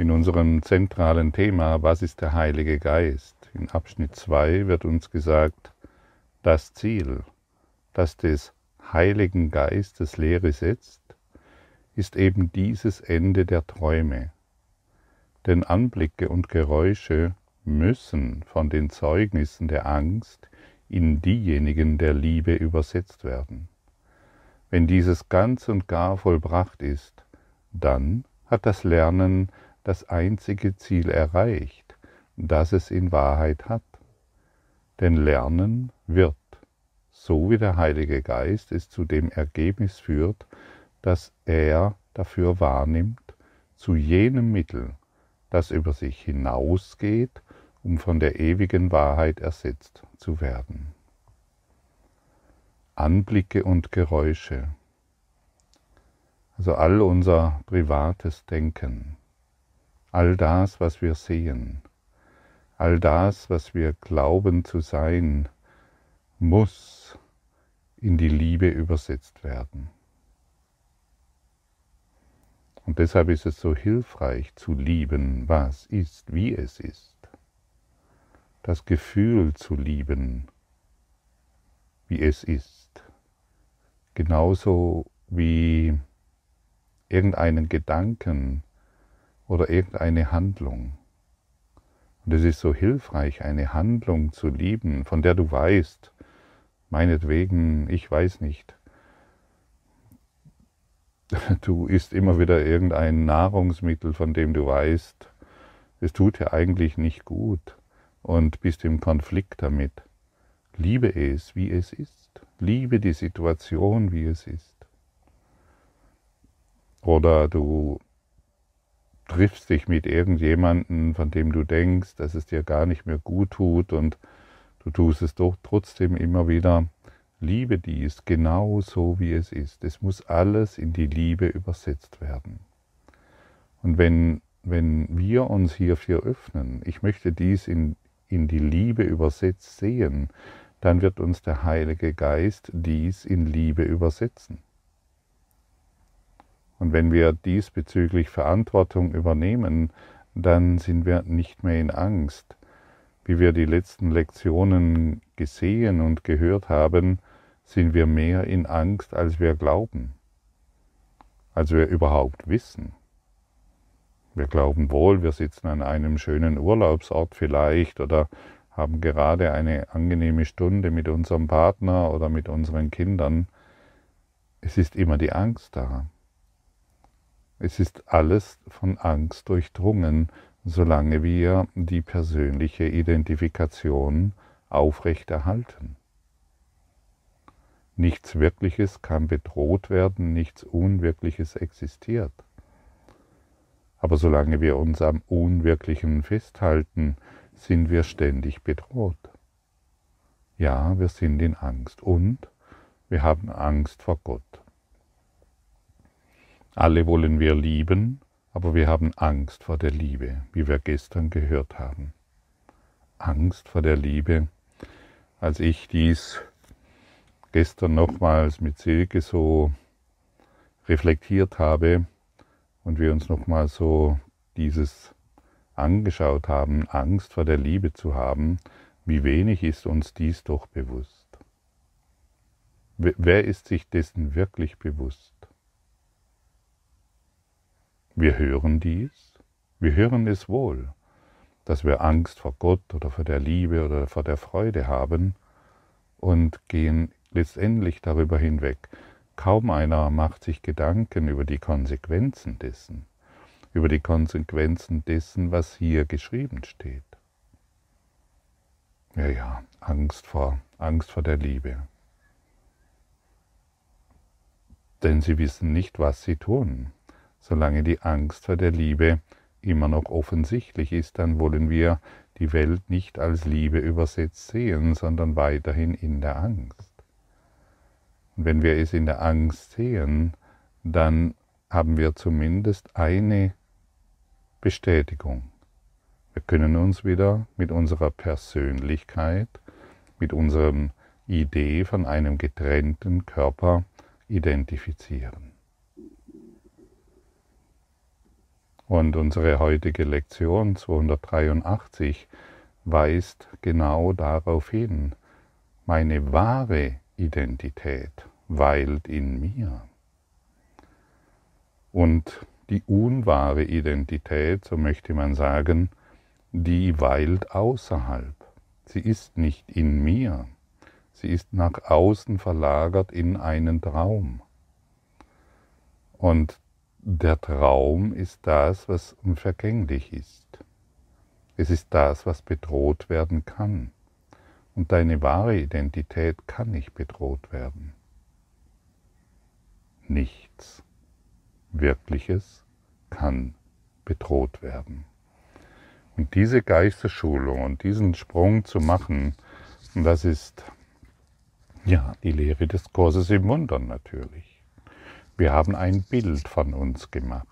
in unserem zentralen Thema, was ist der Heilige Geist? In Abschnitt 2 wird uns gesagt, das Ziel, das des Heiligen Geistes Lehre setzt, ist eben dieses Ende der Träume. Denn Anblicke und Geräusche müssen von den Zeugnissen der Angst in diejenigen der Liebe übersetzt werden. Wenn dieses ganz und gar vollbracht ist, dann hat das Lernen das einzige Ziel erreicht, das es in Wahrheit hat. Denn Lernen wird, so wie der Heilige Geist es zu dem Ergebnis führt, dass er dafür wahrnimmt, zu jenem Mittel, das über sich hinausgeht, um von der ewigen Wahrheit ersetzt zu werden. Anblicke und Geräusche, also all unser privates Denken, all das, was wir sehen, all das, was wir glauben zu sein, muss in die Liebe übersetzt werden. Und deshalb ist es so hilfreich zu lieben, was ist, wie es ist. Das Gefühl zu lieben, wie es ist. Genauso wie irgendeinen Gedanken, oder irgendeine Handlung. Und es ist so hilfreich, eine Handlung zu lieben, von der du weißt, meinetwegen, ich weiß nicht, du isst immer wieder irgendein Nahrungsmittel, von dem du weißt, es tut dir eigentlich nicht gut und bist im Konflikt damit. Liebe es, wie es ist. Liebe die Situation, wie es ist. Oder du triffst dich mit irgendjemandem, von dem du denkst, dass es dir gar nicht mehr gut tut und du tust es doch trotzdem immer wieder. Liebe dies genau so, wie es ist. Es muss alles in die Liebe übersetzt werden. Und wenn, wenn wir uns hierfür öffnen, ich möchte dies in, in die Liebe übersetzt sehen, dann wird uns der Heilige Geist dies in Liebe übersetzen. Und wenn wir diesbezüglich Verantwortung übernehmen, dann sind wir nicht mehr in Angst. Wie wir die letzten Lektionen gesehen und gehört haben, sind wir mehr in Angst, als wir glauben, als wir überhaupt wissen. Wir glauben wohl, wir sitzen an einem schönen Urlaubsort vielleicht oder haben gerade eine angenehme Stunde mit unserem Partner oder mit unseren Kindern. Es ist immer die Angst da. Es ist alles von Angst durchdrungen, solange wir die persönliche Identifikation aufrechterhalten. Nichts Wirkliches kann bedroht werden, nichts Unwirkliches existiert. Aber solange wir uns am Unwirklichen festhalten, sind wir ständig bedroht. Ja, wir sind in Angst und wir haben Angst vor Gott. Alle wollen wir lieben, aber wir haben Angst vor der Liebe, wie wir gestern gehört haben. Angst vor der Liebe. Als ich dies gestern nochmals mit Silke so reflektiert habe und wir uns nochmal so dieses angeschaut haben, Angst vor der Liebe zu haben, wie wenig ist uns dies doch bewusst. Wer ist sich dessen wirklich bewusst? Wir hören dies, wir hören es wohl, dass wir Angst vor Gott oder vor der Liebe oder vor der Freude haben und gehen letztendlich darüber hinweg. Kaum einer macht sich Gedanken über die Konsequenzen dessen, über die Konsequenzen dessen, was hier geschrieben steht. Ja, ja, Angst vor, Angst vor der Liebe. Denn sie wissen nicht, was sie tun. Solange die Angst vor der Liebe immer noch offensichtlich ist, dann wollen wir die Welt nicht als Liebe übersetzt sehen, sondern weiterhin in der Angst. Und wenn wir es in der Angst sehen, dann haben wir zumindest eine Bestätigung. Wir können uns wieder mit unserer Persönlichkeit, mit unserer Idee von einem getrennten Körper identifizieren. Und unsere heutige Lektion 283 weist genau darauf hin. Meine wahre Identität weilt in mir. Und die unwahre Identität, so möchte man sagen, die weilt außerhalb. Sie ist nicht in mir. Sie ist nach außen verlagert in einen Traum. Und der Traum ist das, was unvergänglich ist. Es ist das, was bedroht werden kann. Und deine wahre Identität kann nicht bedroht werden. Nichts Wirkliches kann bedroht werden. Und diese Geistesschulung und diesen Sprung zu machen, das ist ja die Lehre des Kurses im Wundern natürlich. Wir haben ein Bild von uns gemacht.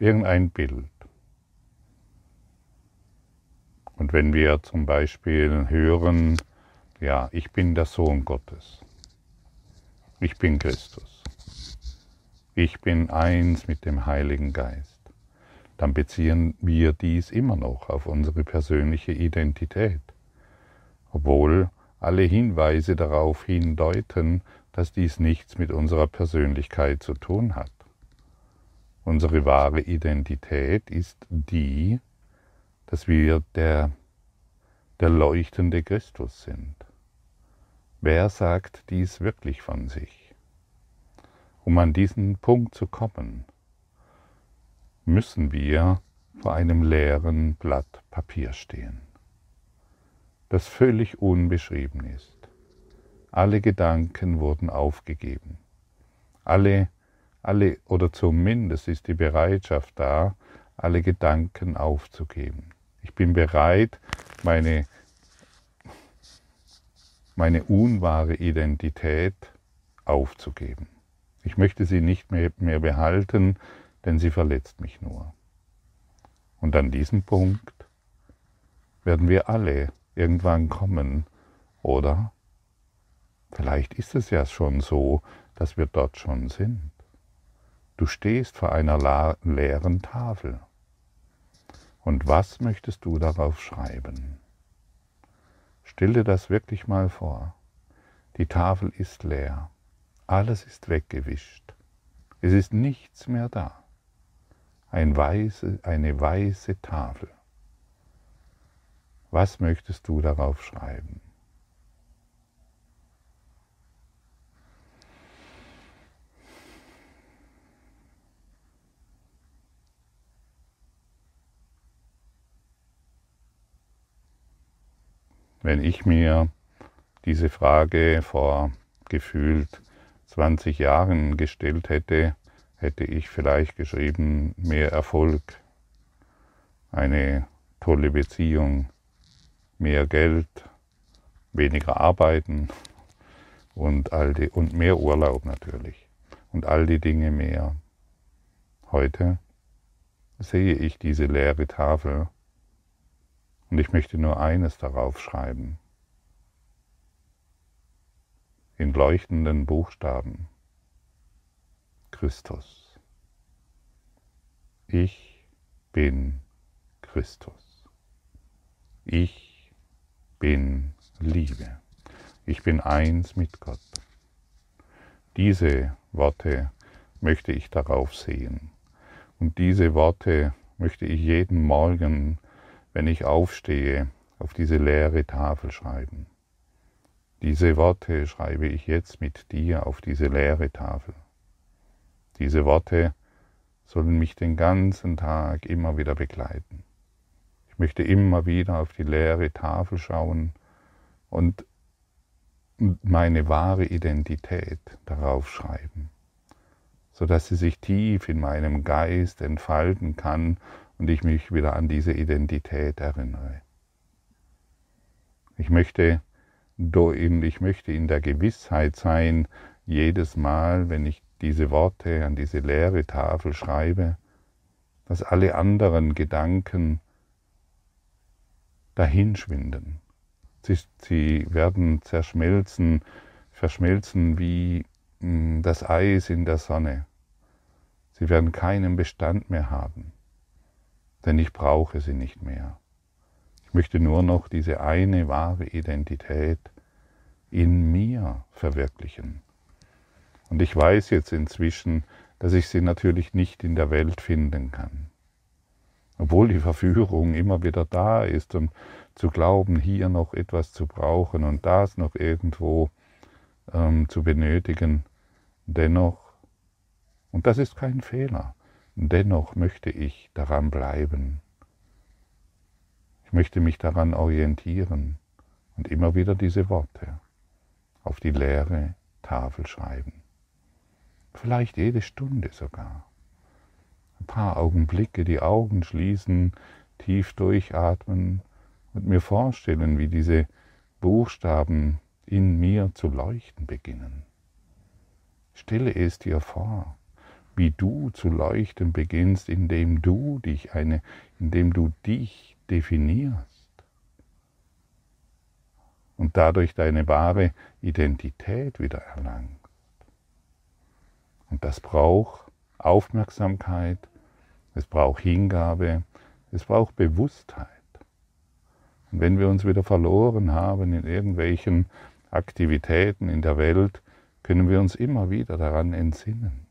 Irgendein Bild. Und wenn wir zum Beispiel hören, ja, ich bin der Sohn Gottes, ich bin Christus, ich bin eins mit dem Heiligen Geist, dann beziehen wir dies immer noch auf unsere persönliche Identität, obwohl alle Hinweise darauf hindeuten, dass dies nichts mit unserer Persönlichkeit zu tun hat. Unsere wahre Identität ist die, dass wir der, der leuchtende Christus sind. Wer sagt dies wirklich von sich? Um an diesen Punkt zu kommen, müssen wir vor einem leeren Blatt Papier stehen, das völlig unbeschrieben ist. Alle Gedanken wurden aufgegeben. Alle, alle oder zumindest ist die Bereitschaft da, alle Gedanken aufzugeben. Ich bin bereit, meine, meine unwahre Identität aufzugeben. Ich möchte sie nicht mehr, mehr behalten, denn sie verletzt mich nur. Und an diesem Punkt werden wir alle irgendwann kommen, oder? Vielleicht ist es ja schon so, dass wir dort schon sind. Du stehst vor einer leeren Tafel. Und was möchtest du darauf schreiben? Stell dir das wirklich mal vor. Die Tafel ist leer. Alles ist weggewischt. Es ist nichts mehr da. Ein weiße, eine weiße Tafel. Was möchtest du darauf schreiben? Wenn ich mir diese Frage vor gefühlt 20 Jahren gestellt hätte, hätte ich vielleicht geschrieben, mehr Erfolg, eine tolle Beziehung, mehr Geld, weniger arbeiten und, all die, und mehr Urlaub natürlich und all die Dinge mehr. Heute sehe ich diese leere Tafel und ich möchte nur eines darauf schreiben. In leuchtenden Buchstaben. Christus. Ich bin Christus. Ich bin Liebe. Ich bin eins mit Gott. Diese Worte möchte ich darauf sehen. Und diese Worte möchte ich jeden Morgen wenn ich aufstehe, auf diese leere Tafel schreiben. Diese Worte schreibe ich jetzt mit dir auf diese leere Tafel. Diese Worte sollen mich den ganzen Tag immer wieder begleiten. Ich möchte immer wieder auf die leere Tafel schauen und meine wahre Identität darauf schreiben, sodass sie sich tief in meinem Geist entfalten kann und ich mich wieder an diese Identität erinnere. Ich möchte, ich möchte in der Gewissheit sein, jedes Mal, wenn ich diese Worte an diese leere Tafel schreibe, dass alle anderen Gedanken dahinschwinden. Sie, sie werden zerschmelzen verschmelzen wie hm, das Eis in der Sonne. Sie werden keinen Bestand mehr haben, denn ich brauche sie nicht mehr. Ich möchte nur noch diese eine wahre Identität in mir verwirklichen. Und ich weiß jetzt inzwischen, dass ich sie natürlich nicht in der Welt finden kann. Obwohl die Verführung immer wieder da ist und zu glauben, hier noch etwas zu brauchen und das noch irgendwo ähm, zu benötigen, dennoch, und das ist kein Fehler, dennoch möchte ich daran bleiben. Ich möchte mich daran orientieren und immer wieder diese Worte auf die leere Tafel schreiben. Vielleicht jede Stunde sogar. Ein paar Augenblicke, die Augen schließen, tief durchatmen und mir vorstellen, wie diese Buchstaben in mir zu leuchten beginnen. Stelle es dir vor, wie du zu leuchten beginnst, indem du dich eine, indem du dich definierst und dadurch deine wahre Identität wieder erlangst. Und das braucht Aufmerksamkeit, es braucht Hingabe, es braucht Bewusstheit. Und wenn wir uns wieder verloren haben in irgendwelchen Aktivitäten in der Welt, können wir uns immer wieder daran entsinnen.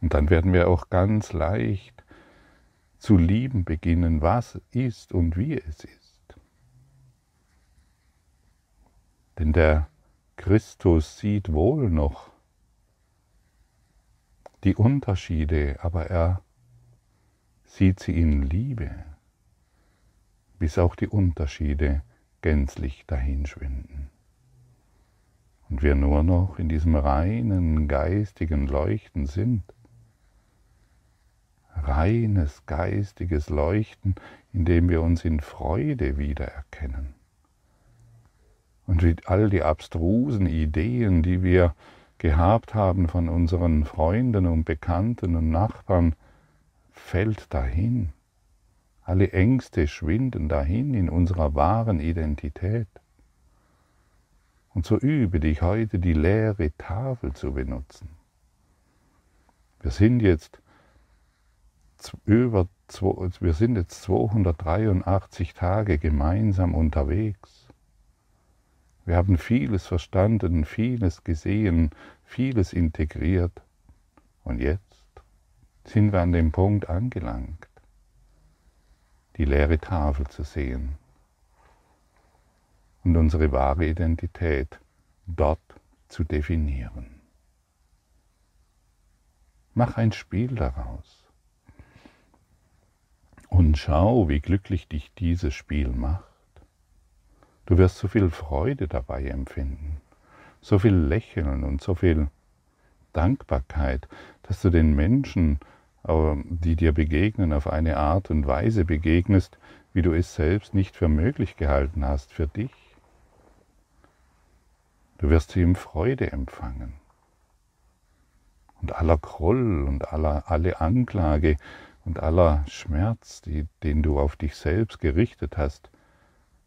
Und dann werden wir auch ganz leicht zu lieben beginnen, was ist und wie es ist. Denn der Christus sieht wohl noch die Unterschiede, aber er sieht sie in Liebe, bis auch die Unterschiede gänzlich dahinschwinden. Und wir nur noch in diesem reinen geistigen Leuchten sind. Reines geistiges Leuchten, in dem wir uns in Freude wiedererkennen. Und all die abstrusen Ideen, die wir gehabt haben von unseren Freunden und Bekannten und Nachbarn, fällt dahin. Alle Ängste schwinden dahin in unserer wahren Identität. Und so übe dich heute die leere Tafel zu benutzen. Wir sind jetzt über wir sind jetzt 283 Tage gemeinsam unterwegs. Wir haben vieles verstanden, vieles gesehen, vieles integriert. Und jetzt sind wir an dem Punkt angelangt, die leere Tafel zu sehen und unsere wahre Identität dort zu definieren. Mach ein Spiel daraus und schau, wie glücklich dich dieses Spiel macht. Du wirst so viel Freude dabei empfinden, so viel Lächeln und so viel Dankbarkeit, dass du den Menschen, die dir begegnen, auf eine Art und Weise begegnest, wie du es selbst nicht für möglich gehalten hast für dich. Du wirst sie im Freude empfangen. Und aller Groll und aller, alle Anklage und aller Schmerz, die, den du auf dich selbst gerichtet hast,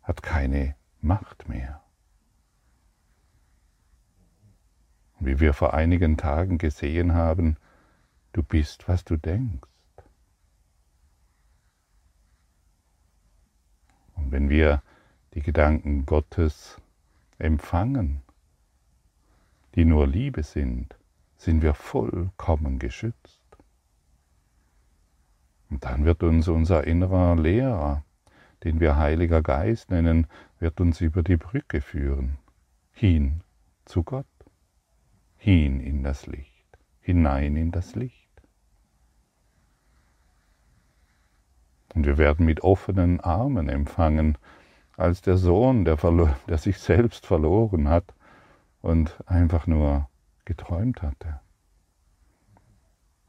hat keine Macht mehr. Wie wir vor einigen Tagen gesehen haben, du bist, was du denkst. Und wenn wir die Gedanken Gottes empfangen, die nur Liebe sind, sind wir vollkommen geschützt. Und dann wird uns unser innerer Lehrer, den wir Heiliger Geist nennen, wird uns über die Brücke führen, hin zu Gott, hin in das Licht, hinein in das Licht. Und wir werden mit offenen Armen empfangen, als der Sohn, der, der sich selbst verloren hat, und einfach nur geträumt hatte.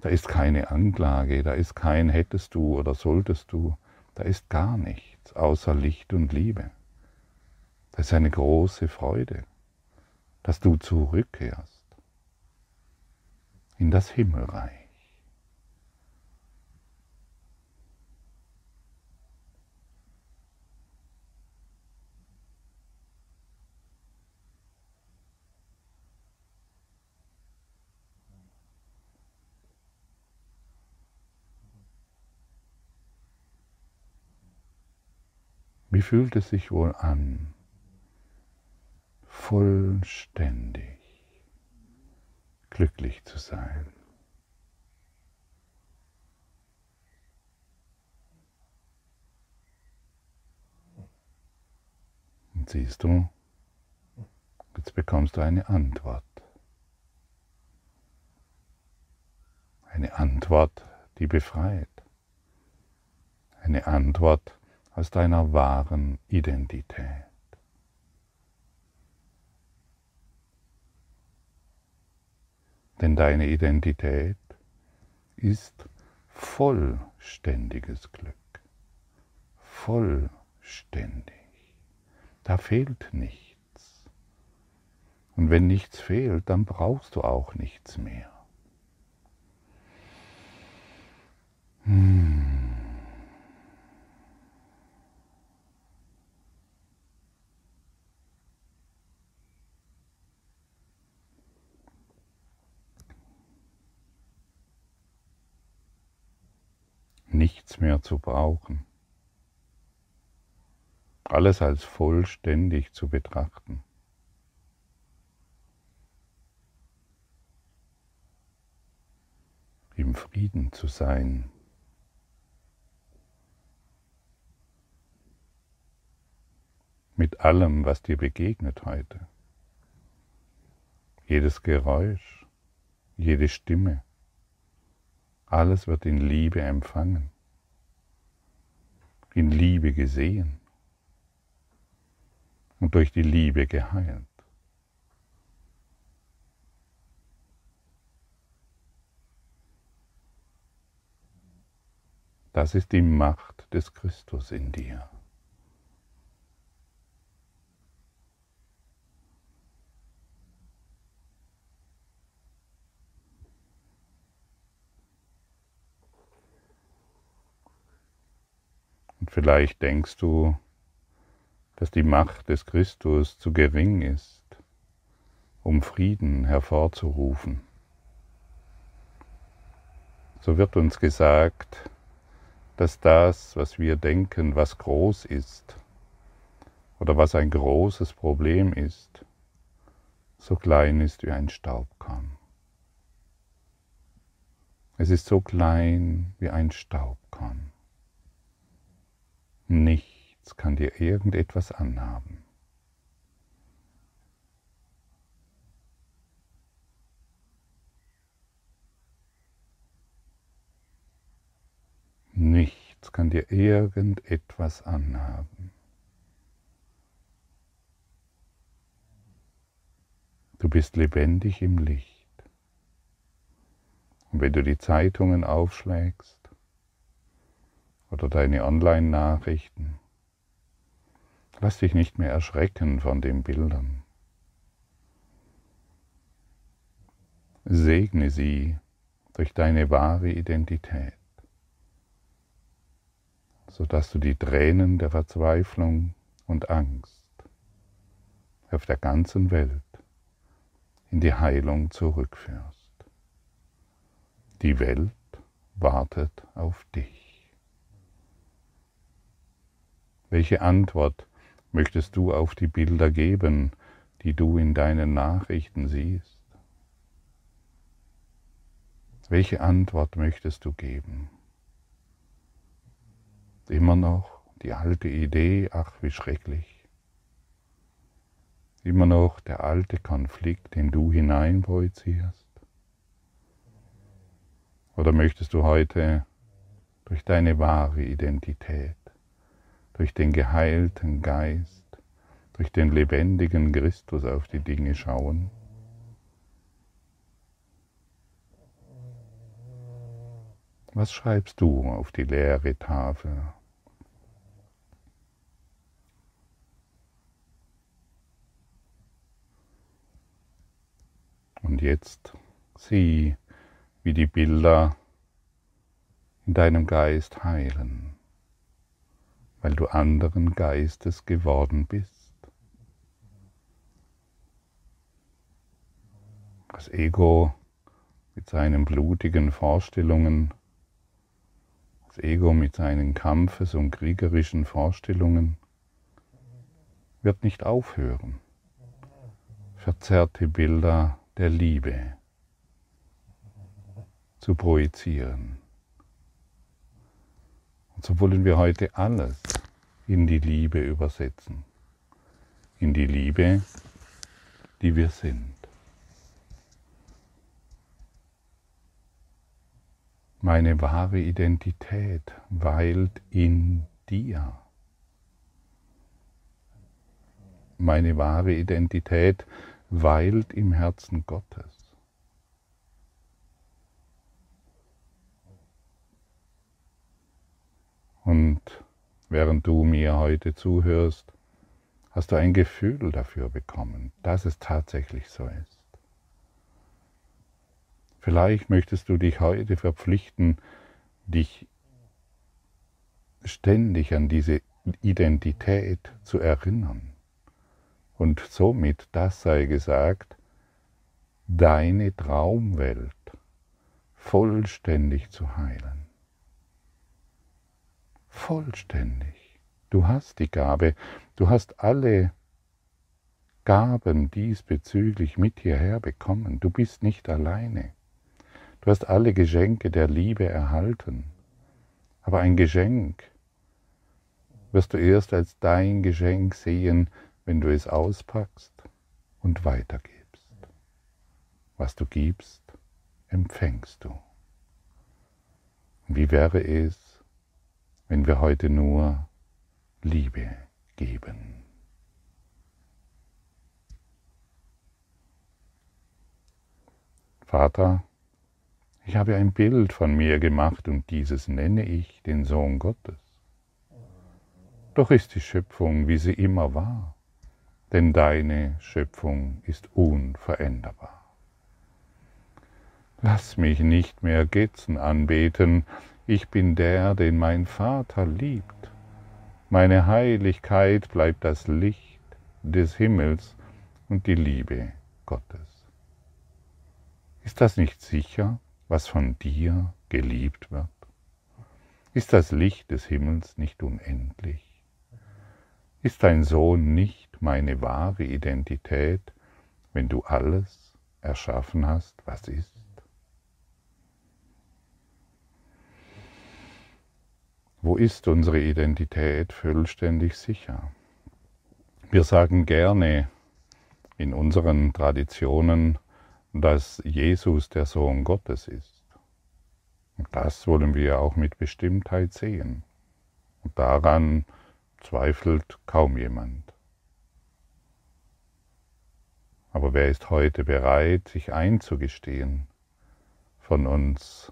Da ist keine Anklage, da ist kein hättest du oder solltest du, da ist gar nichts außer Licht und Liebe. Das ist eine große Freude, dass du zurückkehrst in das Himmelreich. Wie fühlt es sich wohl an, Vollständig glücklich zu sein. Und siehst du, jetzt bekommst du eine Antwort. Eine Antwort, die befreit. Eine Antwort aus deiner wahren Identität. Denn deine Identität ist vollständiges Glück. Vollständig. Da fehlt nichts. Und wenn nichts fehlt, dann brauchst du auch nichts mehr. Hmm. Nichts mehr zu brauchen. Alles als vollständig zu betrachten. Im Frieden zu sein. mit allem, was dir begegnet heute. Jedes Geräusch, jede Stimme, alles wird in Liebe empfangen, in Liebe gesehen und durch die Liebe geheilt. Das ist die Macht des Christus in dir. Vielleicht denkst du, dass die Macht des Christus zu gering ist, um Frieden hervorzurufen. So wird uns gesagt, dass das, was wir denken, was groß ist oder was ein großes Problem ist, so klein ist wie ein Staubkorn. Es ist so klein wie ein Staubkorn. Nichts kann dir irgendetwas anhaben. Nichts kann dir irgendetwas anhaben. Du bist lebendig im Licht. Und wenn du die Zeitungen aufschlägst, oder deine Online-Nachrichten. Lass dich nicht mehr erschrecken von den Bildern. Segne sie durch deine wahre Identität, sodass du die Tränen der Verzweiflung und Angst auf der ganzen Welt in die Heilung zurückführst. Die Welt wartet auf dich. Welche Antwort möchtest du auf die Bilder geben, die du in deinen Nachrichten siehst? Welche Antwort möchtest du geben? Immer noch die alte Idee, ach wie schrecklich. Immer noch der alte Konflikt, den du hineinprojizierst? Oder möchtest du heute durch deine wahre Identität durch den geheilten Geist, durch den lebendigen Christus auf die Dinge schauen. Was schreibst du auf die leere Tafel? Und jetzt sieh, wie die Bilder in deinem Geist heilen weil du anderen Geistes geworden bist. Das Ego mit seinen blutigen Vorstellungen, das Ego mit seinen Kampfes- und kriegerischen Vorstellungen wird nicht aufhören. Verzerrte Bilder der Liebe zu projizieren. So wollen wir heute alles in die Liebe übersetzen. In die Liebe, die wir sind. Meine wahre Identität weilt in dir. Meine wahre Identität weilt im Herzen Gottes. Und während du mir heute zuhörst, hast du ein Gefühl dafür bekommen, dass es tatsächlich so ist. Vielleicht möchtest du dich heute verpflichten, dich ständig an diese Identität zu erinnern. Und somit, das sei gesagt, deine Traumwelt vollständig zu heilen vollständig. Du hast die Gabe, du hast alle Gaben diesbezüglich mit hierher bekommen. Du bist nicht alleine. Du hast alle Geschenke der Liebe erhalten. Aber ein Geschenk wirst du erst als dein Geschenk sehen, wenn du es auspackst und weitergibst. Was du gibst, empfängst du. Wie wäre es, wenn wir heute nur Liebe geben. Vater, ich habe ein Bild von mir gemacht und dieses nenne ich den Sohn Gottes. Doch ist die Schöpfung, wie sie immer war, denn deine Schöpfung ist unveränderbar. Lass mich nicht mehr Götzen anbeten, ich bin der, den mein Vater liebt. Meine Heiligkeit bleibt das Licht des Himmels und die Liebe Gottes. Ist das nicht sicher, was von dir geliebt wird? Ist das Licht des Himmels nicht unendlich? Ist dein Sohn nicht meine wahre Identität, wenn du alles erschaffen hast, was ist? Wo ist unsere Identität vollständig sicher? Wir sagen gerne in unseren Traditionen, dass Jesus der Sohn Gottes ist. Und das wollen wir auch mit Bestimmtheit sehen. Und daran zweifelt kaum jemand. Aber wer ist heute bereit, sich einzugestehen von uns,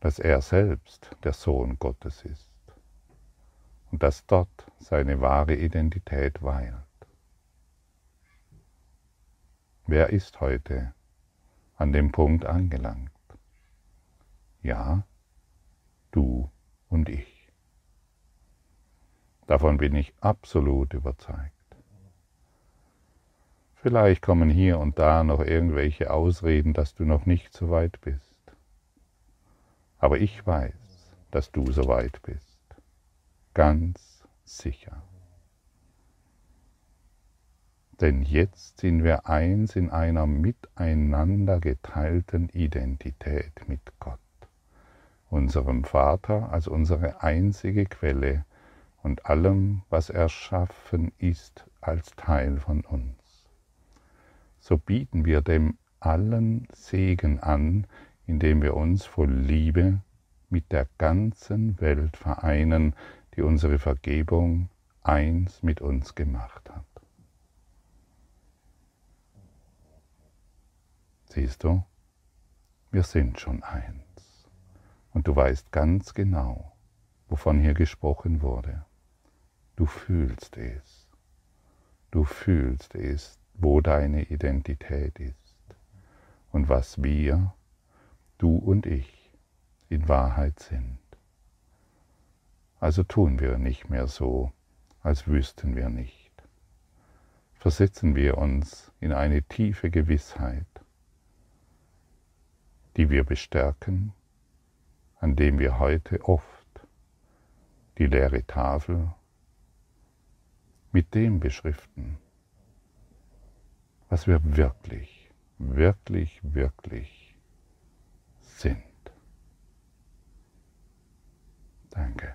dass er selbst der Sohn Gottes ist und dass dort seine wahre Identität weilt. Wer ist heute an dem Punkt angelangt? Ja, du und ich. Davon bin ich absolut überzeugt. Vielleicht kommen hier und da noch irgendwelche Ausreden, dass du noch nicht so weit bist. Aber ich weiß, dass du so weit bist. Ganz sicher. Denn jetzt sind wir eins in einer miteinander geteilten Identität mit Gott, unserem Vater als unsere einzige Quelle und allem, was erschaffen ist, als Teil von uns. So bieten wir dem allen Segen an, indem wir uns voll Liebe mit der ganzen Welt vereinen, die unsere Vergebung eins mit uns gemacht hat. Siehst du, wir sind schon eins. Und du weißt ganz genau, wovon hier gesprochen wurde. Du fühlst es. Du fühlst es, wo deine Identität ist und was wir du und ich in Wahrheit sind. Also tun wir nicht mehr so, als wüssten wir nicht. Versetzen wir uns in eine tiefe Gewissheit, die wir bestärken, an dem wir heute oft die leere Tafel mit dem beschriften, was wir wirklich, wirklich, wirklich sind. Danke.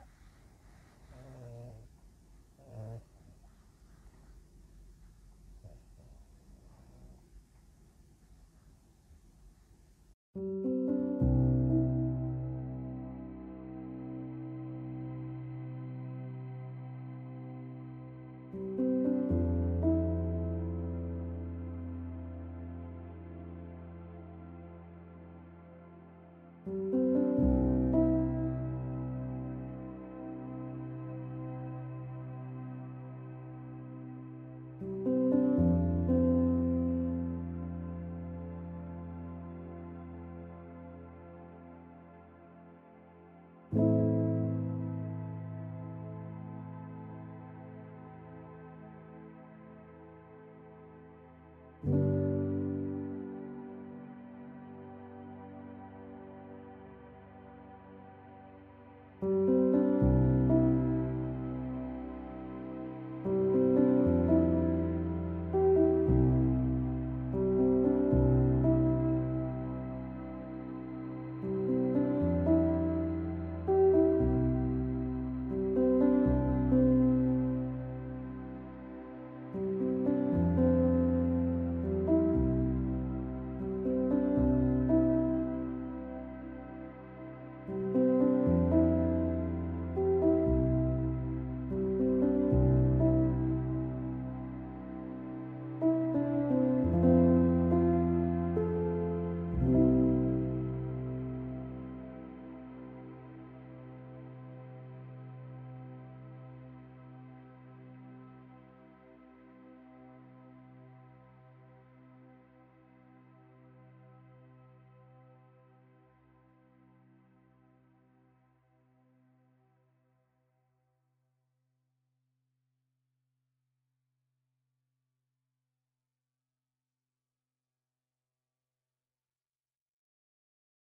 Musik